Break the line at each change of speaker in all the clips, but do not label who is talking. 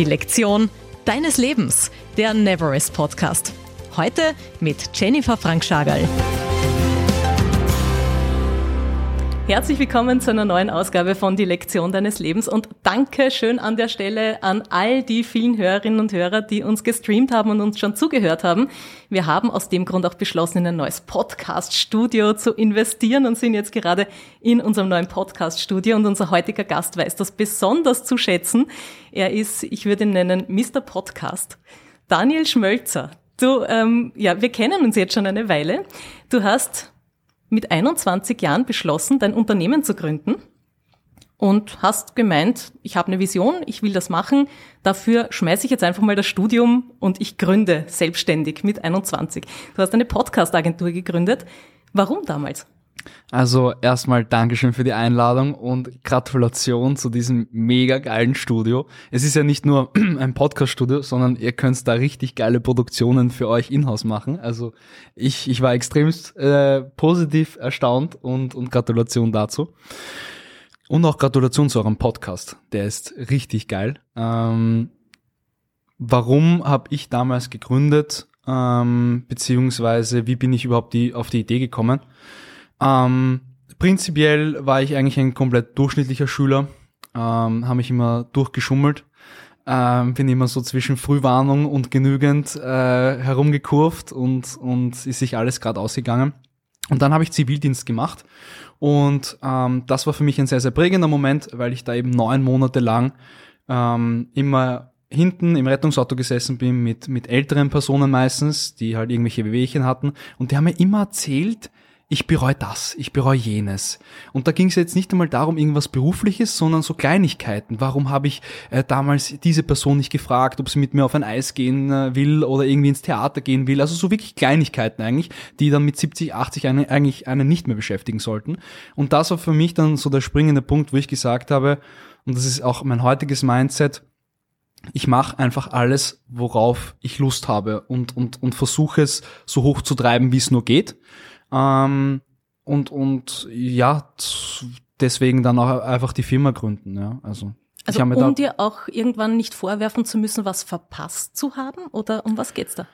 Die Lektion deines Lebens, der Neverest Podcast. Heute mit Jennifer Frank-Schagerl. Herzlich willkommen zu einer neuen Ausgabe von Die Lektion deines Lebens und danke schön an der Stelle an all die vielen Hörerinnen und Hörer, die uns gestreamt haben und uns schon zugehört haben. Wir haben aus dem Grund auch beschlossen, in ein neues Podcast-Studio zu investieren und sind jetzt gerade in unserem neuen Podcast-Studio und unser heutiger Gast weiß das besonders zu schätzen. Er ist, ich würde ihn nennen, Mr. Podcast. Daniel Schmölzer. Du, ähm, ja, wir kennen uns jetzt schon eine Weile. Du hast mit 21 Jahren beschlossen, dein Unternehmen zu gründen und hast gemeint, ich habe eine Vision, ich will das machen, dafür schmeiße ich jetzt einfach mal das Studium und ich gründe selbstständig mit 21. Du hast eine Podcast-Agentur gegründet. Warum damals?
Also erstmal Dankeschön für die Einladung und Gratulation zu diesem mega geilen Studio. Es ist ja nicht nur ein Podcast-Studio, sondern ihr könnt da richtig geile Produktionen für euch in-house machen. Also ich, ich war extremst äh, positiv erstaunt und, und Gratulation dazu. Und auch Gratulation zu eurem Podcast. Der ist richtig geil. Ähm, warum habe ich damals gegründet? Ähm, beziehungsweise wie bin ich überhaupt die, auf die Idee gekommen? Ähm, prinzipiell war ich eigentlich ein komplett durchschnittlicher Schüler, ähm, habe mich immer durchgeschummelt, ähm, bin immer so zwischen Frühwarnung und genügend äh, herumgekurvt und, und ist sich alles gerade ausgegangen. Und dann habe ich Zivildienst gemacht. Und ähm, das war für mich ein sehr, sehr prägender Moment, weil ich da eben neun Monate lang ähm, immer hinten im Rettungsauto gesessen bin mit, mit älteren Personen meistens, die halt irgendwelche Wehwehchen hatten. Und die haben mir immer erzählt, ich bereue das, ich bereue jenes. Und da ging es jetzt nicht einmal darum, irgendwas Berufliches, sondern so Kleinigkeiten. Warum habe ich äh, damals diese Person nicht gefragt, ob sie mit mir auf ein Eis gehen äh, will oder irgendwie ins Theater gehen will? Also so wirklich Kleinigkeiten eigentlich, die dann mit 70, 80 eine, eigentlich einen nicht mehr beschäftigen sollten. Und das war für mich dann so der springende Punkt, wo ich gesagt habe, und das ist auch mein heutiges Mindset, ich mache einfach alles, worauf ich Lust habe und, und, und versuche es so hoch zu treiben, wie es nur geht. Ähm, und, und ja, deswegen dann auch einfach die Firma gründen. Ja, also
also um dir auch irgendwann nicht vorwerfen zu müssen, was verpasst zu haben? Oder um was geht's da?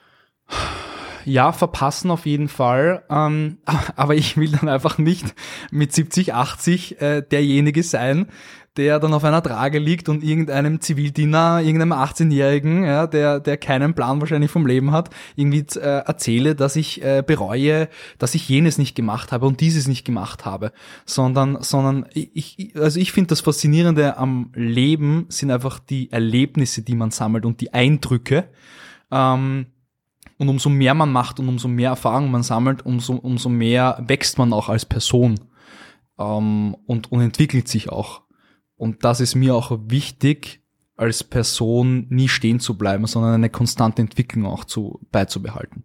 Ja, verpassen auf jeden Fall. Ähm, aber ich will dann einfach nicht mit 70, 80 äh, derjenige sein, der dann auf einer Trage liegt und irgendeinem Zivildiener, irgendeinem 18-Jährigen, ja, der, der keinen Plan wahrscheinlich vom Leben hat, irgendwie äh, erzähle, dass ich äh, bereue, dass ich jenes nicht gemacht habe und dieses nicht gemacht habe, sondern, sondern ich, also ich finde das Faszinierende am Leben sind einfach die Erlebnisse, die man sammelt und die Eindrücke. Ähm, und umso mehr man macht und umso mehr Erfahrung man sammelt, umso, umso mehr wächst man auch als Person ähm, und, und entwickelt sich auch. Und das ist mir auch wichtig, als Person nie stehen zu bleiben, sondern eine konstante Entwicklung auch zu, beizubehalten.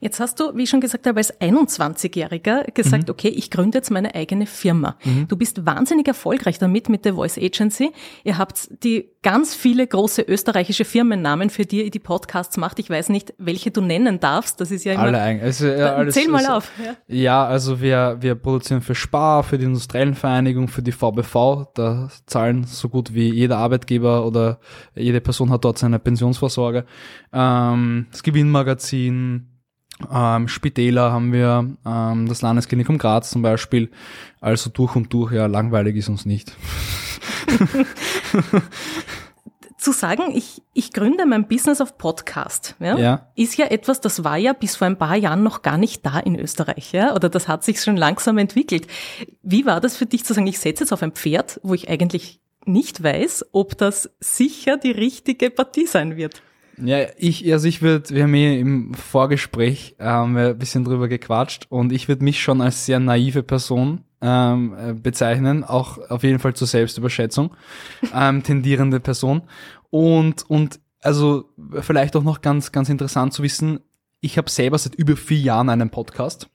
Jetzt hast du, wie ich schon gesagt habe, als 21-Jähriger gesagt, mhm. okay, ich gründe jetzt meine eigene Firma. Mhm. Du bist wahnsinnig erfolgreich damit mit der Voice Agency. Ihr habt die ganz viele große österreichische Firmennamen, für die ihr die Podcasts macht. Ich weiß nicht, welche du nennen darfst. Das ist ja immer.
Alle eigentlich. Also, ja, alles,
Zähl mal auf.
Ja. ja, also wir, wir produzieren für Spar, für die Industriellenvereinigung, für die VBV. Da zahlen so gut wie jeder Arbeitgeber oder jede Person hat dort seine Pensionsvorsorge. Ähm, das Gewinnmagazin, ähm, Spitäler haben wir, ähm, das Landesklinikum Graz zum Beispiel. Also durch und durch, ja, langweilig ist uns nicht.
Zu sagen, ich, ich gründe mein Business auf Podcast, ja, ja, ist ja etwas, das war ja bis vor ein paar Jahren noch gar nicht da in Österreich, ja, oder das hat sich schon langsam entwickelt. Wie war das für dich zu sagen, ich setze jetzt auf ein Pferd, wo ich eigentlich nicht weiß, ob das sicher die richtige Partie sein wird?
Ja, ich, also ich würde, wir haben eh im Vorgespräch ähm, ein bisschen drüber gequatscht und ich würde mich schon als sehr naive Person ähm, äh, bezeichnen, auch auf jeden Fall zur Selbstüberschätzung, ähm, tendierende Person. Und, und also vielleicht auch noch ganz, ganz interessant zu wissen, ich habe selber seit über vier Jahren einen Podcast.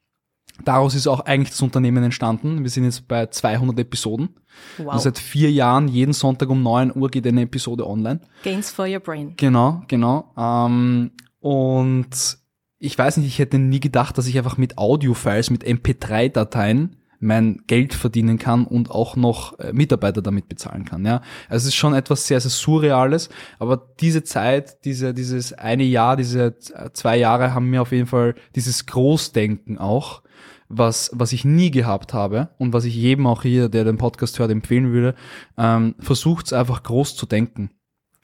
Daraus ist auch eigentlich das Unternehmen entstanden. Wir sind jetzt bei 200 Episoden. Wow. Also seit vier Jahren, jeden Sonntag um 9 Uhr geht eine Episode online.
Gains for your brain.
Genau, genau. Ähm, und ich weiß nicht, ich hätte nie gedacht, dass ich einfach mit Audio-Files, mit MP3-Dateien mein Geld verdienen kann und auch noch äh, Mitarbeiter damit bezahlen kann. Ja, also es ist schon etwas sehr, sehr surreales. Aber diese Zeit, diese, dieses eine Jahr, diese zwei Jahre haben mir auf jeden Fall dieses Großdenken auch, was, was ich nie gehabt habe und was ich jedem auch hier, der den Podcast hört, empfehlen würde, ähm, versucht es einfach groß zu denken.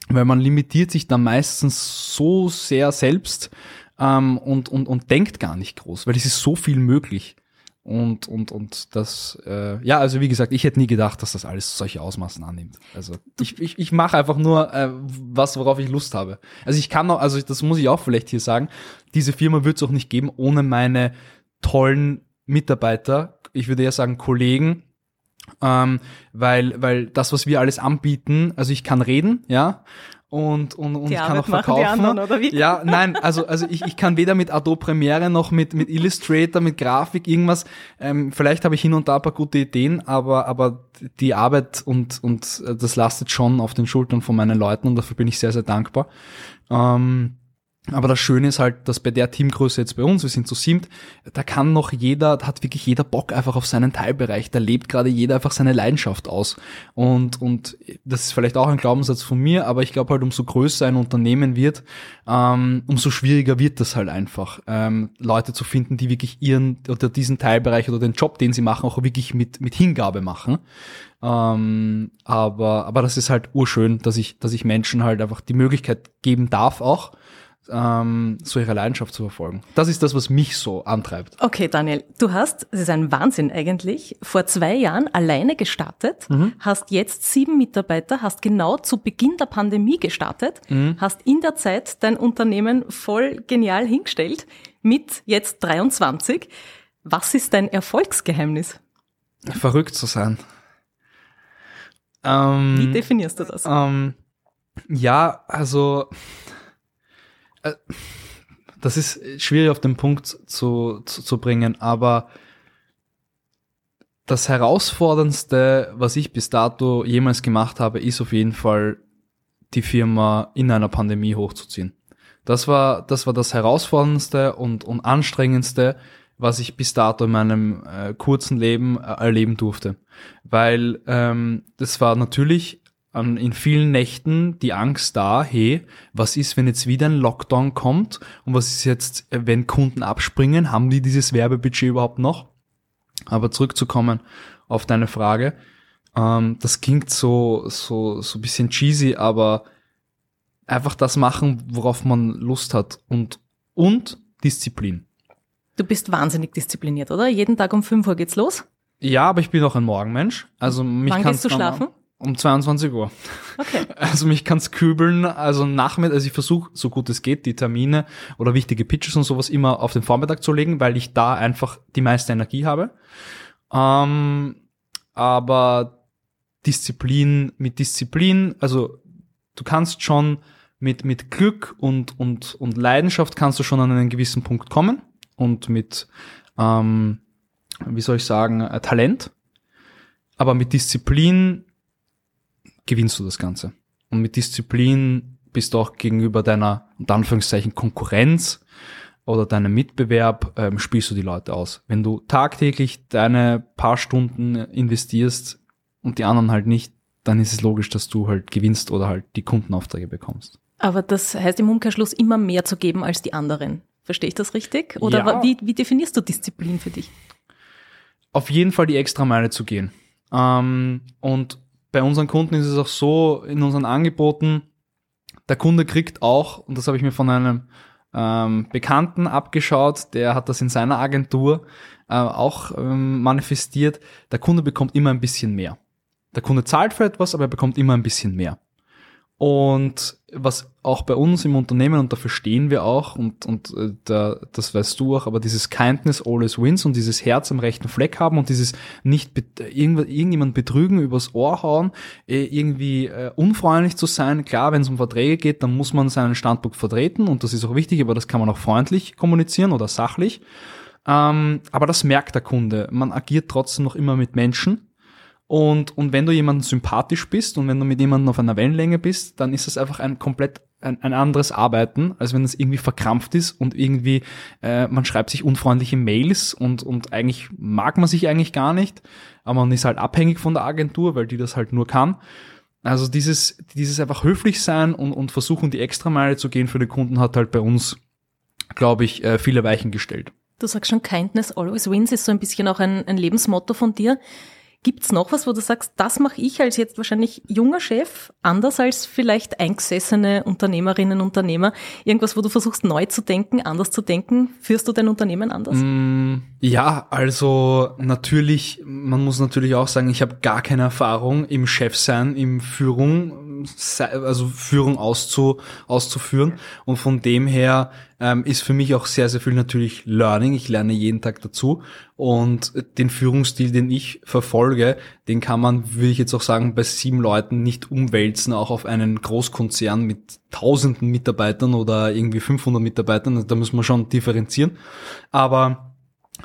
Weil man limitiert sich dann meistens so sehr selbst ähm, und, und, und denkt gar nicht groß, weil es ist so viel möglich. Und, und, und das, äh, ja, also wie gesagt, ich hätte nie gedacht, dass das alles solche Ausmaßen annimmt. Also ich, ich, ich mache einfach nur äh, was, worauf ich Lust habe. Also ich kann auch, also das muss ich auch vielleicht hier sagen, diese Firma wird es auch nicht geben ohne meine tollen Mitarbeiter, ich würde eher sagen Kollegen, ähm, weil, weil das, was wir alles anbieten, also ich kann reden, ja, und, und, und
die
kann
Arbeit
auch verkaufen.
Anderen, oder wie?
Ja, nein, also, also ich, ich kann weder mit Adobe Premiere noch mit, mit Illustrator, mit Grafik, irgendwas. Ähm, vielleicht habe ich hin und da ein paar gute Ideen, aber, aber die Arbeit und, und das lastet schon auf den Schultern von meinen Leuten und dafür bin ich sehr, sehr dankbar. Ähm, aber das Schöne ist halt, dass bei der Teamgröße jetzt bei uns, wir sind zu siebt, da kann noch jeder, da hat wirklich jeder Bock einfach auf seinen Teilbereich, da lebt gerade jeder einfach seine Leidenschaft aus. Und, und das ist vielleicht auch ein Glaubenssatz von mir, aber ich glaube halt, umso größer ein Unternehmen wird, ähm, umso schwieriger wird das halt einfach, ähm, Leute zu finden, die wirklich ihren oder diesen Teilbereich oder den Job, den sie machen, auch wirklich mit, mit Hingabe machen. Ähm, aber, aber das ist halt urschön, dass ich, dass ich Menschen halt einfach die Möglichkeit geben darf auch, ähm, so ihre Leidenschaft zu verfolgen. Das ist das, was mich so antreibt.
Okay, Daniel, du hast, das ist ein Wahnsinn eigentlich, vor zwei Jahren alleine gestartet, mhm. hast jetzt sieben Mitarbeiter, hast genau zu Beginn der Pandemie gestartet, mhm. hast in der Zeit dein Unternehmen voll genial hingestellt, mit jetzt 23. Was ist dein Erfolgsgeheimnis?
Verrückt zu sein.
Ähm, Wie definierst du das?
Ähm, ja, also das ist schwierig auf den Punkt zu, zu, zu bringen, aber das Herausforderndste, was ich bis dato jemals gemacht habe, ist auf jeden Fall, die Firma in einer Pandemie hochzuziehen. Das war, das war das Herausforderndste und, und anstrengendste, was ich bis dato in meinem äh, kurzen Leben äh, erleben durfte. Weil ähm, das war natürlich an, in vielen Nächten die Angst da, hey, was ist, wenn jetzt wieder ein Lockdown kommt und was ist jetzt, äh, wenn Kunden abspringen, haben die dieses Werbebudget überhaupt noch? Aber zurückzukommen auf deine Frage, ähm, das klingt so, so, so ein bisschen cheesy, aber einfach das machen, worauf man Lust hat und, und Disziplin.
Du bist wahnsinnig diszipliniert, oder? Jeden Tag um 5 Uhr geht's los?
Ja, aber ich bin auch ein Morgenmensch. Also mich
Wann gehst du schlafen?
Um 22 Uhr. Okay. Also mich kann's kübeln, also Nachmittag, also ich versuche, so gut es geht, die Termine oder wichtige Pitches und sowas immer auf den Vormittag zu legen, weil ich da einfach die meiste Energie habe. Ähm, aber Disziplin mit Disziplin, also du kannst schon mit, mit Glück und, und, und Leidenschaft kannst du schon an einen gewissen Punkt kommen und mit, ähm, wie soll ich sagen, äh, Talent. Aber mit Disziplin gewinnst du das Ganze. Und mit Disziplin bist du auch gegenüber deiner, unter Anführungszeichen, Konkurrenz oder deinem Mitbewerb, ähm, spielst du die Leute aus. Wenn du tagtäglich deine paar Stunden investierst und die anderen halt nicht, dann ist es logisch, dass du halt gewinnst oder halt die Kundenaufträge bekommst.
Aber das heißt im Umkehrschluss immer mehr zu geben als die anderen. Verstehe ich das richtig? Oder ja. wie, wie definierst du Disziplin für dich?
Auf jeden Fall die extra Meile zu gehen. Ähm, und bei unseren Kunden ist es auch so, in unseren Angeboten, der Kunde kriegt auch, und das habe ich mir von einem ähm, Bekannten abgeschaut, der hat das in seiner Agentur äh, auch ähm, manifestiert, der Kunde bekommt immer ein bisschen mehr. Der Kunde zahlt für etwas, aber er bekommt immer ein bisschen mehr. Und was auch bei uns im Unternehmen, und dafür stehen wir auch, und, und äh, da, das weißt du auch, aber dieses Kindness always wins und dieses Herz am rechten Fleck haben und dieses nicht irgend, irgendjemand betrügen, übers Ohr hauen, äh, irgendwie äh, unfreundlich zu sein. Klar, wenn es um Verträge geht, dann muss man seinen Standpunkt vertreten und das ist auch wichtig, aber das kann man auch freundlich kommunizieren oder sachlich. Ähm, aber das merkt der Kunde. Man agiert trotzdem noch immer mit Menschen Und, und wenn du jemanden sympathisch bist und wenn du mit jemandem auf einer Wellenlänge bist, dann ist das einfach ein komplett ein, ein anderes Arbeiten, als wenn es irgendwie verkrampft ist und irgendwie äh, man schreibt sich unfreundliche Mails und, und eigentlich mag man sich eigentlich gar nicht, aber man ist halt abhängig von der Agentur, weil die das halt nur kann. Also dieses, dieses einfach höflich sein und, und versuchen, die Extrameile zu gehen für den Kunden hat halt bei uns, glaube ich, äh, viele Weichen gestellt.
Du sagst schon, Kindness always wins ist so ein bisschen auch ein, ein Lebensmotto von dir. Gibt's noch was, wo du sagst, das mache ich als jetzt wahrscheinlich junger Chef anders als vielleicht eingesessene Unternehmerinnen und Unternehmer? Irgendwas, wo du versuchst neu zu denken, anders zu denken? Führst du dein Unternehmen anders?
Mm, ja, also natürlich, man muss natürlich auch sagen, ich habe gar keine Erfahrung im Chefsein, im Führung, also Führung auszu, auszuführen. Und von dem her ähm, ist für mich auch sehr, sehr viel natürlich Learning. Ich lerne jeden Tag dazu. Und den Führungsstil, den ich verfolge, den kann man, würde ich jetzt auch sagen, bei sieben Leuten nicht umwälzen, auch auf einen Großkonzern mit tausenden Mitarbeitern oder irgendwie 500 Mitarbeitern. Also da muss man schon differenzieren. Aber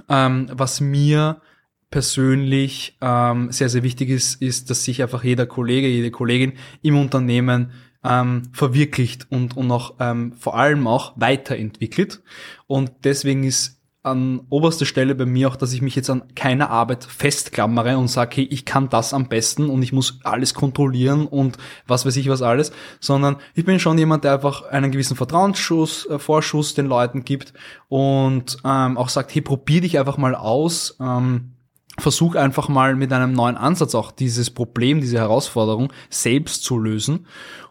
ähm, was mir persönlich ähm, sehr, sehr wichtig ist, ist, dass sich einfach jeder Kollege, jede Kollegin im Unternehmen ähm, verwirklicht und, und auch ähm, vor allem auch weiterentwickelt. Und deswegen ist an oberster Stelle bei mir auch, dass ich mich jetzt an keiner Arbeit festklammere und sage, hey, ich kann das am besten und ich muss alles kontrollieren und was weiß ich was alles, sondern ich bin schon jemand, der einfach einen gewissen Vertrauensschuss, äh, Vorschuss den Leuten gibt und ähm, auch sagt, hey, probier dich einfach mal aus. Ähm, versuch einfach mal mit einem neuen Ansatz auch dieses Problem, diese Herausforderung selbst zu lösen.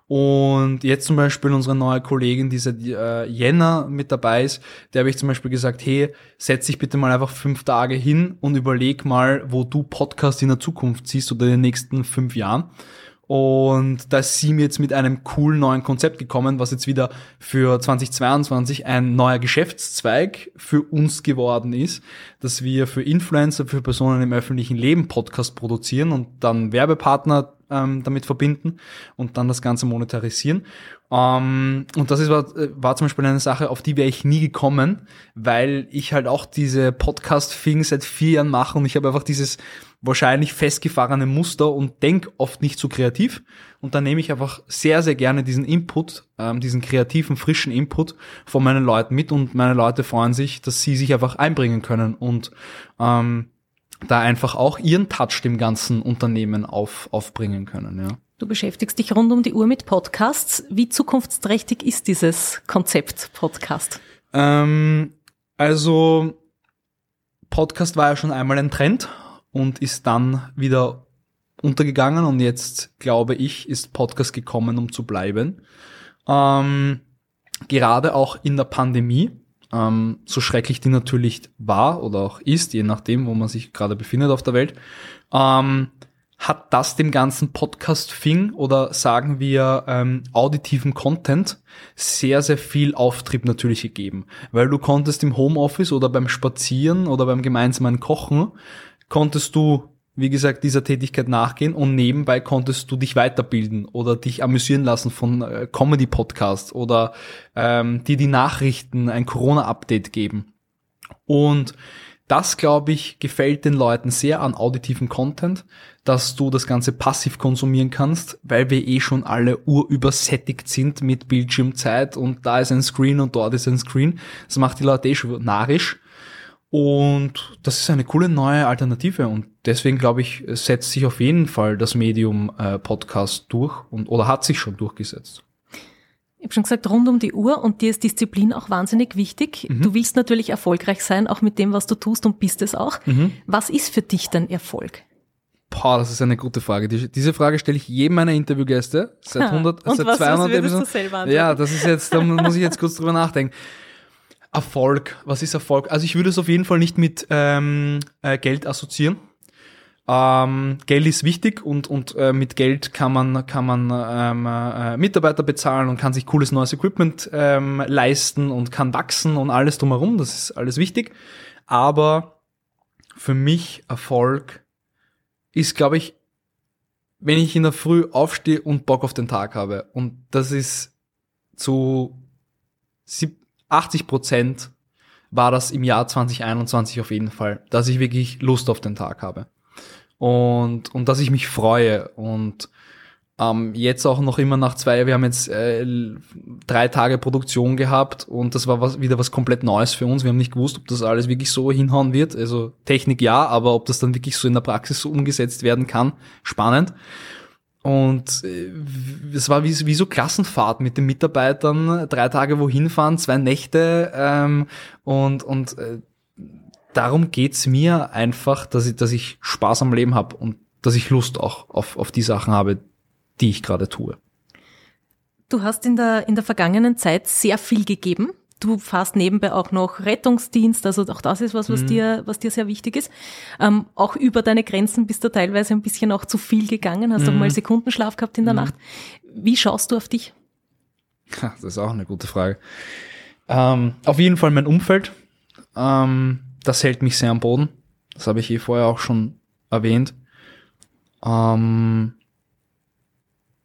Und jetzt zum Beispiel unsere neue Kollegin, die seit äh, Jänner mit dabei ist, der habe ich zum Beispiel gesagt, hey, setz dich bitte mal einfach fünf Tage hin und überleg mal, wo du Podcast in der Zukunft siehst oder in den nächsten fünf Jahren. Und da ist sie mir jetzt mit einem coolen neuen Konzept gekommen, was jetzt wieder für 2022 ein neuer Geschäftszweig für uns geworden ist, dass wir für Influencer, für Personen im öffentlichen Leben Podcast produzieren und dann Werbepartner ähm, damit verbinden und dann das Ganze monetarisieren. Ähm, und das ist, war, war zum Beispiel eine Sache, auf die wäre ich nie gekommen, weil ich halt auch diese Podcast-Thing seit vier Jahren mache und ich habe einfach dieses wahrscheinlich festgefahrene Muster und denk oft nicht so kreativ. Und dann nehme ich einfach sehr, sehr gerne diesen Input, ähm, diesen kreativen, frischen Input von meinen Leuten mit und meine Leute freuen sich, dass sie sich einfach einbringen können und ähm, da einfach auch ihren Touch dem ganzen Unternehmen auf, aufbringen können. Ja.
Du beschäftigst dich rund um die Uhr mit Podcasts. Wie zukunftsträchtig ist dieses Konzept Podcast?
Ähm, also Podcast war ja schon einmal ein Trend und ist dann wieder untergegangen und jetzt glaube ich, ist Podcast gekommen, um zu bleiben. Ähm, gerade auch in der Pandemie ähm, so schrecklich die natürlich war oder auch ist, je nachdem, wo man sich gerade befindet auf der Welt, ähm, hat das dem ganzen Podcast-Thing oder sagen wir ähm, auditiven Content sehr, sehr viel Auftrieb natürlich gegeben. Weil du konntest im Homeoffice oder beim Spazieren oder beim gemeinsamen Kochen, konntest du wie gesagt, dieser Tätigkeit nachgehen und nebenbei konntest du dich weiterbilden oder dich amüsieren lassen von äh, Comedy-Podcasts oder ähm, dir die Nachrichten, ein Corona-Update geben. Und das, glaube ich, gefällt den Leuten sehr an auditiven Content, dass du das Ganze passiv konsumieren kannst, weil wir eh schon alle urübersättigt sind mit Bildschirmzeit und da ist ein Screen und dort ist ein Screen. Das macht die Leute eh schon narrisch. Und das ist eine coole neue Alternative und deswegen glaube ich, setzt sich auf jeden Fall das Medium äh, Podcast durch und oder hat sich schon durchgesetzt.
Ich habe schon gesagt, rund um die Uhr und dir ist Disziplin auch wahnsinnig wichtig. Mhm. Du willst natürlich erfolgreich sein, auch mit dem, was du tust und bist es auch. Mhm. Was ist für dich denn Erfolg?
Boah, das ist eine gute Frage. Die, diese Frage stelle ich jedem meiner Interviewgäste seit 100,
und
seit
was,
200
was Episoden.
Ja, das ist jetzt, da muss ich jetzt kurz drüber nachdenken. Erfolg. Was ist Erfolg? Also ich würde es auf jeden Fall nicht mit ähm, äh, Geld assoziieren. Ähm, Geld ist wichtig und, und äh, mit Geld kann man, kann man ähm, äh, Mitarbeiter bezahlen und kann sich cooles neues Equipment ähm, leisten und kann wachsen und alles drumherum. Das ist alles wichtig. Aber für mich Erfolg ist, glaube ich, wenn ich in der Früh aufstehe und Bock auf den Tag habe. Und das ist zu 80 Prozent war das im Jahr 2021 auf jeden Fall, dass ich wirklich Lust auf den Tag habe. Und, und dass ich mich freue und ähm, jetzt auch noch immer nach zwei, wir haben jetzt äh, drei Tage Produktion gehabt und das war was, wieder was komplett Neues für uns. Wir haben nicht gewusst, ob das alles wirklich so hinhauen wird. Also Technik ja, aber ob das dann wirklich so in der Praxis so umgesetzt werden kann, spannend. Und äh, es war wie, wie so Klassenfahrt mit den Mitarbeitern, drei Tage wohin fahren, zwei Nächte ähm, und, und äh, darum geht's mir einfach, dass ich, dass ich Spaß am Leben habe und dass ich Lust auch auf, auf die Sachen habe, die ich gerade tue.
Du hast in der, in der vergangenen Zeit sehr viel gegeben. Du fährst nebenbei auch noch Rettungsdienst, also auch das ist was, was mhm. dir, was dir sehr wichtig ist. Ähm, auch über deine Grenzen bist du teilweise ein bisschen auch zu viel gegangen, hast mhm. auch mal Sekundenschlaf gehabt in der mhm. Nacht. Wie schaust du auf dich?
Das ist auch eine gute Frage. Ähm, auf jeden Fall mein Umfeld. Ähm, das hält mich sehr am Boden. Das habe ich eh vorher auch schon erwähnt. Ähm,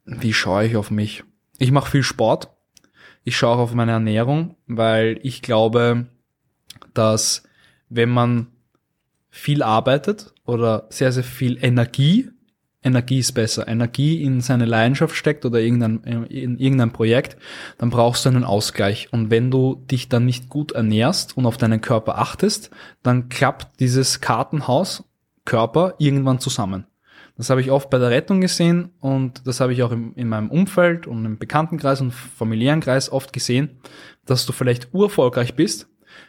wie schaue ich auf mich? Ich mache viel Sport. Ich schaue auch auf meine Ernährung, weil ich glaube, dass wenn man viel arbeitet oder sehr, sehr viel Energie, Energie ist besser, Energie in seine Leidenschaft steckt oder irgendein, in irgendein Projekt, dann brauchst du einen Ausgleich. Und wenn du dich dann nicht gut ernährst und auf deinen Körper achtest, dann klappt dieses Kartenhaus Körper irgendwann zusammen. Das habe ich oft bei der Rettung gesehen und das habe ich auch im, in meinem Umfeld und im Bekanntenkreis und familiären Kreis oft gesehen, dass du vielleicht urerfolgreich bist,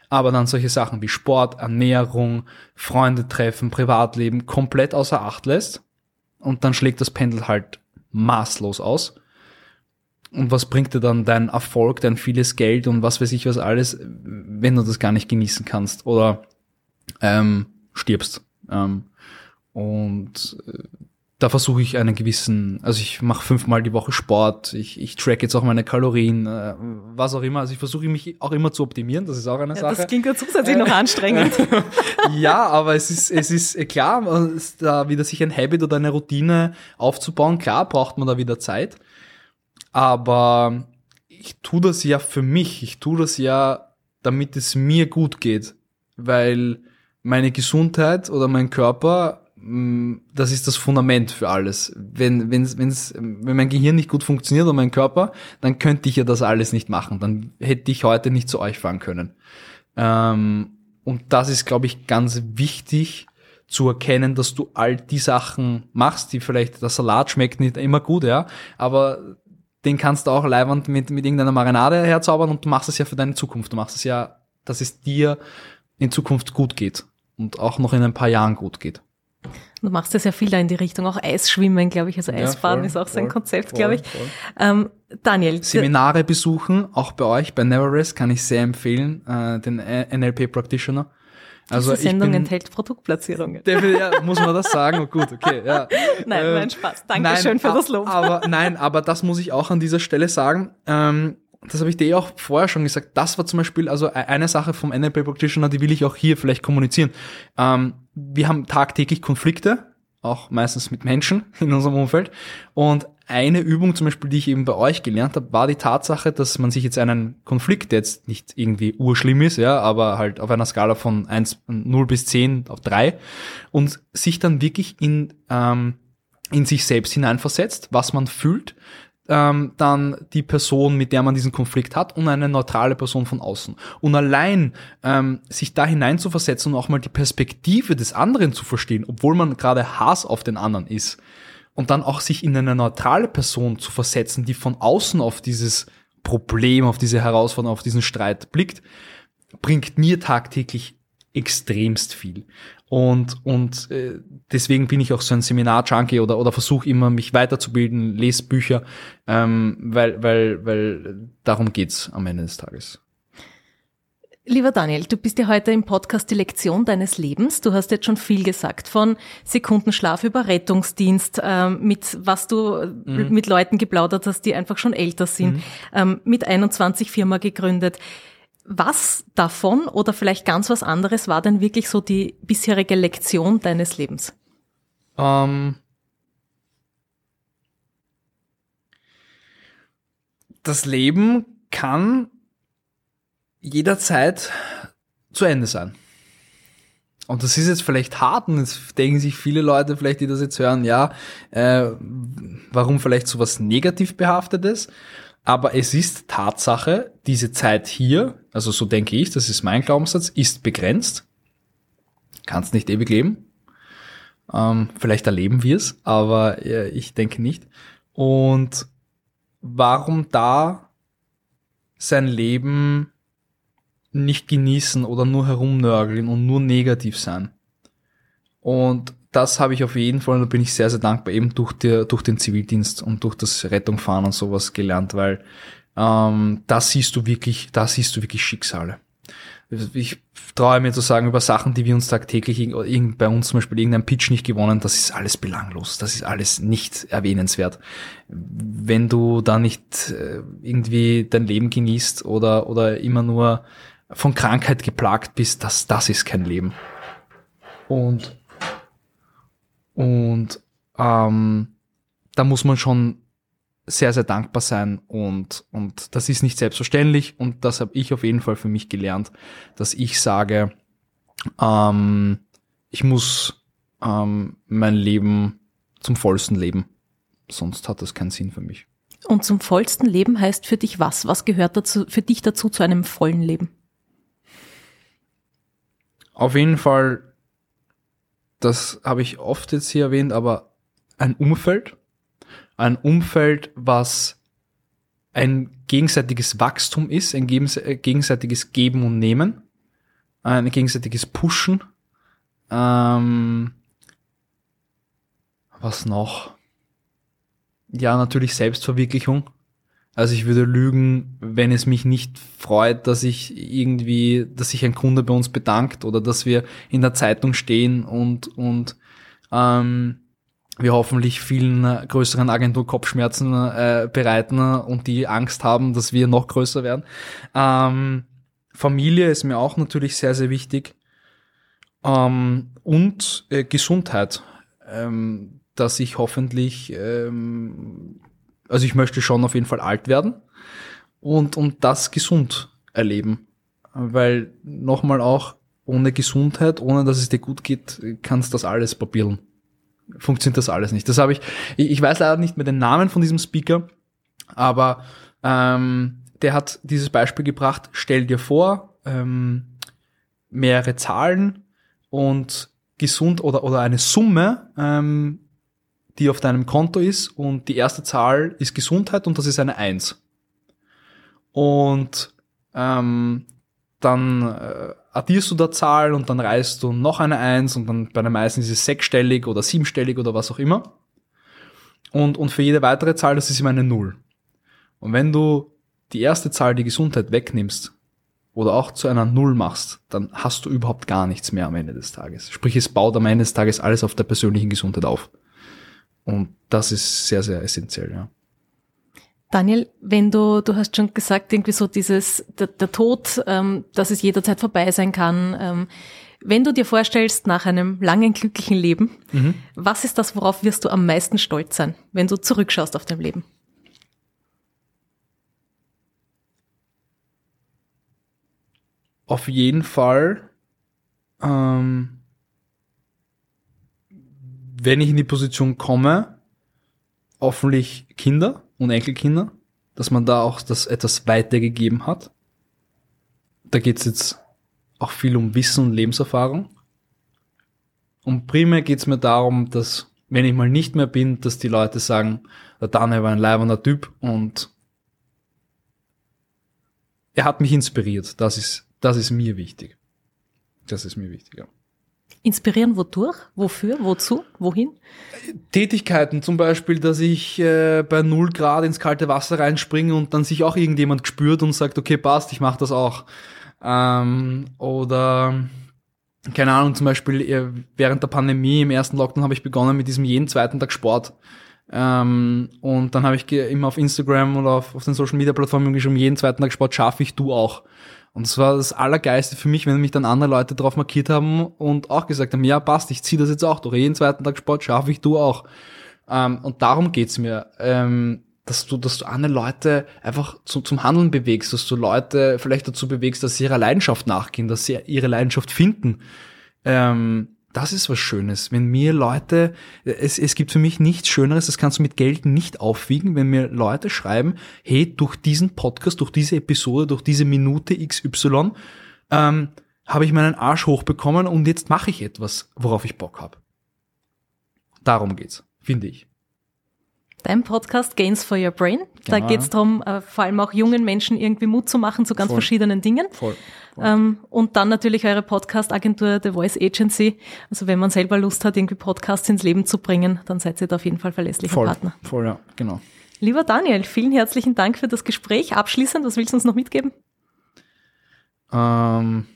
aber dann solche Sachen wie Sport, Ernährung, Freunde treffen, Privatleben komplett außer Acht lässt und dann schlägt das Pendel halt maßlos aus. Und was bringt dir dann dein Erfolg, dein vieles Geld und was weiß ich was alles, wenn du das gar nicht genießen kannst oder ähm, stirbst? Ähm, und äh, da versuche ich einen gewissen, also ich mache fünfmal die Woche Sport, ich, ich track jetzt auch meine Kalorien, äh, was auch immer. Also ich versuche mich auch immer zu optimieren, das ist auch eine ja, Sache.
Das klingt ja zusätzlich noch anstrengend.
ja, aber es ist, es ist äh, klar, da wieder sich ein Habit oder eine Routine aufzubauen, klar braucht man da wieder Zeit. Aber ich tue das ja für mich, ich tue das ja, damit es mir gut geht, weil meine Gesundheit oder mein Körper das ist das Fundament für alles. Wenn, wenn's, wenn's, wenn mein Gehirn nicht gut funktioniert und mein Körper, dann könnte ich ja das alles nicht machen. Dann hätte ich heute nicht zu euch fahren können. Ähm, und das ist, glaube ich, ganz wichtig zu erkennen, dass du all die Sachen machst, die vielleicht, der Salat schmeckt nicht immer gut, ja, aber den kannst du auch leibend mit, mit irgendeiner Marinade herzaubern und du machst es ja für deine Zukunft. Du machst es ja, dass es dir in Zukunft gut geht und auch noch in ein paar Jahren gut geht.
Du machst ja sehr viel da in die Richtung, auch Eisschwimmen, glaube ich. Also Eisbaden ja, ist auch so ein Konzept, glaube ich. Ähm, Daniel.
Seminare besuchen, auch bei euch, bei Neverest, kann ich sehr empfehlen, äh, den NLP Practitioner.
Also Diese Sendung bin, enthält Produktplatzierungen.
ja, muss man das sagen? Oh, gut, okay, ja.
Nein, ähm, nein, Spaß. Dankeschön nein, für das Lob.
Aber nein, aber das muss ich auch an dieser Stelle sagen. Ähm, das habe ich dir auch vorher schon gesagt. Das war zum Beispiel also e-, eine Sache vom NLP Practitioner, die will ich auch hier vielleicht kommunizieren. Ähm, wir haben tagtäglich Konflikte, auch meistens mit Menschen in unserem Umfeld. Und eine Übung zum Beispiel, die ich eben bei euch gelernt habe, war die Tatsache, dass man sich jetzt einen Konflikt, der jetzt nicht irgendwie urschlimm ist, ja, aber halt auf einer Skala von 1, 0 bis 10 auf 3 und sich dann wirklich in, ähm, in sich selbst hineinversetzt, was man fühlt ähm, dann die Person, mit der man diesen Konflikt hat und eine neutrale Person von außen. Und allein ähm, sich da hineinzuversetzen und auch mal die Perspektive des anderen zu verstehen, obwohl man gerade Hass auf den anderen ist, und dann auch sich in eine neutrale Person zu versetzen, die von außen auf dieses Problem, auf diese Herausforderung, auf diesen Streit blickt, bringt mir tagtäglich extremst viel. Und, und äh, deswegen bin ich auch so ein Seminar-Junkie oder, oder versuche immer, mich weiterzubilden, lese Bücher, ähm, weil, weil, weil darum geht's am Ende des Tages.
Lieber Daniel, du bist ja heute im Podcast die Lektion deines Lebens. Du hast jetzt schon viel gesagt von Sekundenschlaf über Rettungsdienst, ähm, mit was du mhm. mit Leuten geplaudert hast, die einfach schon älter sind, mhm. ähm, mit 21 Firma gegründet. Was davon oder vielleicht ganz was anderes war denn wirklich so die bisherige Lektion deines Lebens?
Ähm, das Leben kann jederzeit zu Ende sein. und das ist jetzt vielleicht hart und jetzt denken sich viele Leute vielleicht, die das jetzt hören, ja, äh, warum vielleicht sowas negativ behaftetes? Aber es ist Tatsache, diese Zeit hier, also so denke ich, das ist mein Glaubenssatz, ist begrenzt. Kannst nicht ewig leben. Ähm, vielleicht erleben wir es, aber äh, ich denke nicht. Und warum da sein Leben nicht genießen oder nur herumnörgeln und nur negativ sein? Und das habe ich auf jeden Fall, und da bin ich sehr, sehr dankbar, eben durch, die, durch den Zivildienst und durch das Rettungfahren und sowas gelernt, weil ähm, da siehst du wirklich, da siehst du wirklich Schicksale. Ich traue mir zu sagen, über Sachen, die wir uns tagtäglich, bei uns zum Beispiel irgendein Pitch nicht gewonnen, das ist alles belanglos, das ist alles nicht erwähnenswert. Wenn du da nicht äh, irgendwie dein Leben genießt oder, oder immer nur von Krankheit geplagt bist, das, das ist kein Leben. Und und ähm, da muss man schon sehr, sehr dankbar sein und, und das ist nicht selbstverständlich und das habe ich auf jeden Fall für mich gelernt, dass ich sage, ähm, ich muss ähm, mein Leben zum vollsten leben, sonst hat das keinen Sinn für mich.
Und zum vollsten Leben heißt für dich was? Was gehört dazu, für dich dazu zu einem vollen Leben?
Auf jeden Fall das habe ich oft jetzt hier erwähnt, aber ein Umfeld, ein Umfeld, was ein gegenseitiges Wachstum ist, ein äh, gegenseitiges Geben und Nehmen, ein gegenseitiges Pushen. Ähm, was noch? Ja, natürlich Selbstverwirklichung. Also ich würde lügen, wenn es mich nicht freut, dass ich irgendwie, dass sich ein Kunde bei uns bedankt oder dass wir in der Zeitung stehen und, und ähm, wir hoffentlich vielen größeren Agentur Kopfschmerzen äh, bereiten und die Angst haben, dass wir noch größer werden. Ähm, Familie ist mir auch natürlich sehr, sehr wichtig. Ähm, und äh, Gesundheit, ähm, dass ich hoffentlich ähm, also ich möchte schon auf jeden Fall alt werden und, und das gesund erleben. Weil nochmal auch ohne Gesundheit, ohne dass es dir gut geht, kannst das alles probieren. Funktioniert das alles nicht. Das habe ich, ich weiß leider nicht mehr den Namen von diesem Speaker, aber ähm, der hat dieses Beispiel gebracht, stell dir vor, ähm, mehrere Zahlen und gesund oder, oder eine Summe ähm, die auf deinem Konto ist und die erste Zahl ist Gesundheit und das ist eine Eins. Und ähm, dann äh, addierst du da Zahlen und dann reißt du noch eine Eins und dann bei den meisten ist es sechsstellig oder siebenstellig oder was auch immer. Und, und für jede weitere Zahl, das ist immer eine Null. Und wenn du die erste Zahl, die Gesundheit, wegnimmst oder auch zu einer Null machst, dann hast du überhaupt gar nichts mehr am Ende des Tages. Sprich, es baut am Ende des Tages alles auf der persönlichen Gesundheit auf. Und das ist sehr, sehr essentiell, ja.
Daniel, wenn du, du hast schon gesagt, irgendwie so dieses, der, der Tod, ähm, dass es jederzeit vorbei sein kann. Ähm, wenn du dir vorstellst, nach einem langen, glücklichen Leben, mhm. was ist das, worauf wirst du am meisten stolz sein, wenn du zurückschaust auf dein Leben?
Auf jeden Fall ähm, wenn ich in die Position komme, hoffentlich Kinder und Enkelkinder, dass man da auch das etwas weitergegeben hat. Da geht's jetzt auch viel um Wissen und Lebenserfahrung. Und primär geht's mir darum, dass, wenn ich mal nicht mehr bin, dass die Leute sagen, der Daniel war ein leibender Typ und er hat mich inspiriert. Das ist, das ist mir wichtig. Das ist mir wichtig, ja.
Inspirieren wodurch? Wofür? Wozu? Wohin?
Tätigkeiten, zum Beispiel, dass ich äh, bei null Grad ins kalte Wasser reinspringe und dann sich auch irgendjemand spürt und sagt, okay, passt, ich mache das auch. Ähm, oder keine Ahnung, zum Beispiel äh, während der Pandemie im ersten Lockdown habe ich begonnen mit diesem jeden zweiten Tag Sport. Ähm, und dann habe ich immer auf Instagram oder auf, auf den Social Media Plattformen geschrieben, jeden zweiten Tag Sport schaffe ich, du auch. Und es war das Allergeiste für mich, wenn mich dann andere Leute drauf markiert haben und auch gesagt haben, ja passt, ich ziehe das jetzt auch durch. Jeden zweiten Tag Sport schaffe ich, du auch. Ähm, und darum geht's mir. Ähm, dass du, dass du andere Leute einfach zu, zum Handeln bewegst, dass du Leute vielleicht dazu bewegst, dass sie ihrer Leidenschaft nachgehen, dass sie ihre Leidenschaft finden. ähm, das ist was Schönes. Wenn mir Leute, es, es gibt für mich nichts Schöneres, das kannst du mit Geld nicht aufwiegen, wenn mir Leute schreiben, hey, durch diesen Podcast, durch diese Episode, durch diese Minute XY, ähm, habe ich meinen Arsch hochbekommen und jetzt mache ich etwas, worauf ich Bock habe. Darum geht's, finde ich.
Dein Podcast Gains for Your Brain. Da
Genau.
geht es darum, äh, vor allem auch jungen Menschen irgendwie Mut zu machen zu ganz
Voll.
verschiedenen Dingen.
Voll.
Ähm, und dann natürlich eure Podcast-Agentur The Voice Agency. Also wenn man selber Lust hat, irgendwie Podcasts ins Leben zu bringen, dann seid ihr da auf jeden Fall verlässlicher
Voll,
Partner.
voll, ja, genau.
Lieber Daniel, vielen herzlichen Dank für das Gespräch. Abschließend, was willst du uns noch mitgeben?
Ähm,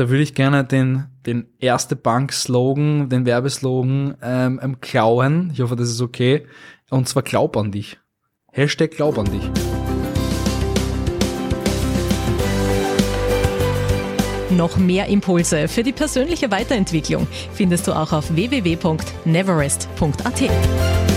da würde ich gerne den, den erste Bank-Slogan, den Werbeslogan ähm, ähm, klauen. Ich hoffe, das ist okay. Und zwar Glaub an dich. Hashtag Glaub an dich.
Noch mehr Impulse für die persönliche Weiterentwicklung findest du auch auf www.neverest.at.